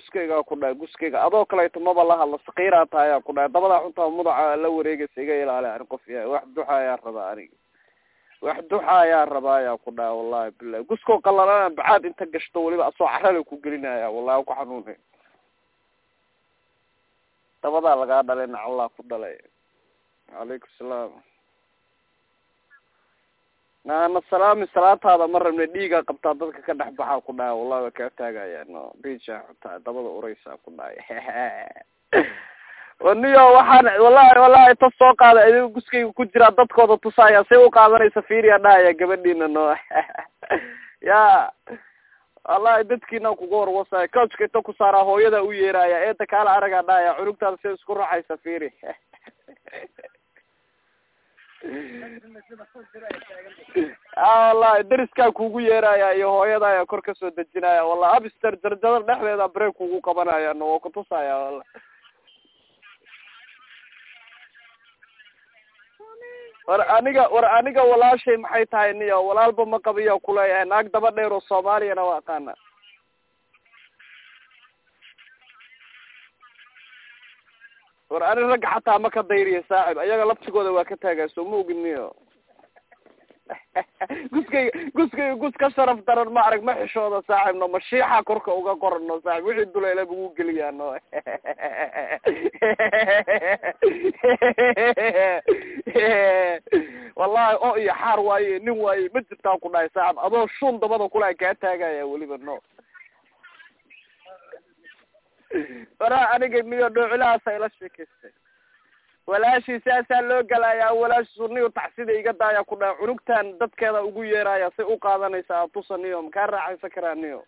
guskaygaa ku dhahay guskayga adoo kaleeto maba la hadla sakiiraa tahayaa ku dhahay. Dabadaa xuntaa mudaca la wareegaysa iga ilaali ani qof yahay. Wax duxa ayaa rabaa aniga wax duxa ayaa rabaa ayaa ku dhahay wallahi bilahi guskoo qalalana bacaad inta gashto weliba asoo carala ku gelinaya wallahi ku xanuunay. Dabadaa lagaa dhalay nacallaa ku dhalay. Calaykum salaam naana salaami salaataada ma rabna dhiigaa qabtaa dadka ka dhex baxaa ku dhahay wallahi waa kaa taagaya. No bija xutaa dabada ureysaa ku dhahay niyo waxaan wallahi wallahi ta soo qaada idiga guskayga ku jiraa dadkooda tusaaya say u qaadanaysa fiiriya dhahaya gabadhiina no. Ya wallahi dadkiina kuga warwasaya coachka inta ku saaraa hooyada u yeeraya eeda kaala aragaa dhahaya cunugtaada say isku raxaysa fiiri wallahi dariskaa kugu yeeraya iyo hooyada ayaa kor ka soo dejinaya. Wallahi abster jarjada dhexdeeda break kugu qabanaya no waa kutusaya wala war aniga war aniga walaashay maxay tahay niyo? Walaalba ma qabiya kuleeyahay. Naag daba dheer oo soomaaliyana waa aqaana war ani ragga xataa ma ka dayriya saaxib ayaga laftigooda waa ka taagaa soo ma ogin niyo guskayga guskayga gus ka sharaf daran ma arag ma xishooda saaxib no mashiixa korka uga qoran no saaxib wixii duleela bugu geliyaa no wallahi o iyo xaar waaye nin waaye ma jirtaa ku dhahay saaxib adoo shun dabada kulaa kaa taagaya weliba no waraa aniga niyo dhoocilahaasa ila sheekaystay walaashii saasaa loo galayaa walaashi suniyo tacsida iga daaya ku dhaha cunugtan dadkeeda ugu yeeraya say u qaadanaysaa atusa niyo makaa raaxaysan karaa niyo?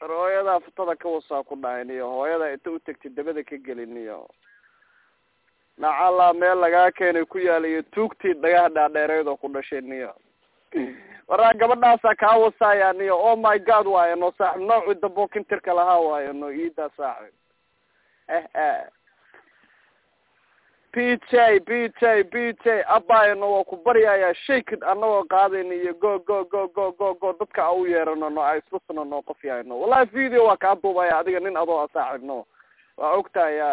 Hooyadaa futada ka wasaa ku dhahay niyo hooyada inta utagtay dabada ka geli niyo. Nacala meel lagaa keenay ku yaalayo tuugtii dhagaha dhaadheereed oo ku dhashay niyo waraa gabadhaasaa kaa wasaaya niyo oh my god waayo no saaxib noocii dabookintirka lahaa waayo no iidaa saaxib p j p j p j abayno waa ku baryaya shakid anagoo qaadayna iyo go go go go go go dadka a u yeerano no a islusno no qof yahay wallahi video waa kaa duubaya adiga nin adoo a saaxib no. Waa ogtahay ya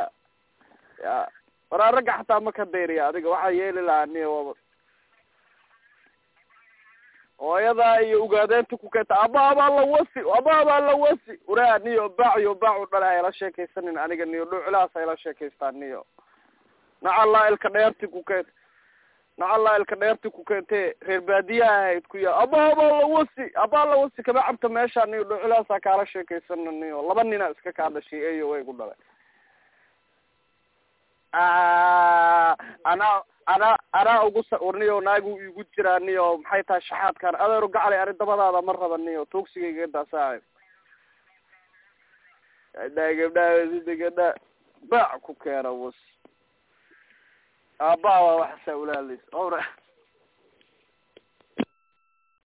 waraa ragga xataa ma ka dayriya adiga waxaa yeeli lahaa niyo hooyadaa iyo ugaadeenta ku keenta aba abaa la wasi aba abaa la wasi. Uraa niyo baaciyo baacu dhala hayla sheekaysanin. Aniga niyo dhuculahaas hayla sheekaystaan niyo. Nacallaa ilka dheerti ku keent nacallaa ilka dheerti ku keentee reer baadiyaha ahayd ku yaa. Aba abaa la wasi abaa la wasi. Kama cabta meesha niyo dhuculahaasaa kaala sheekaysana niyo. Laba nina iska kaa dhashay eyo way ku dhalay anaa anaa anaa ugu warniyo naagu igu jiraa niyo maxay tahay shaxaadkan? Adeero gacalay ari dabadaada ma raba niyo tuugsigayga daasaayo gabdhaa gabdhaa sida gabdhaa baac ku keena was aabaa waa waxasaa ulaalis ora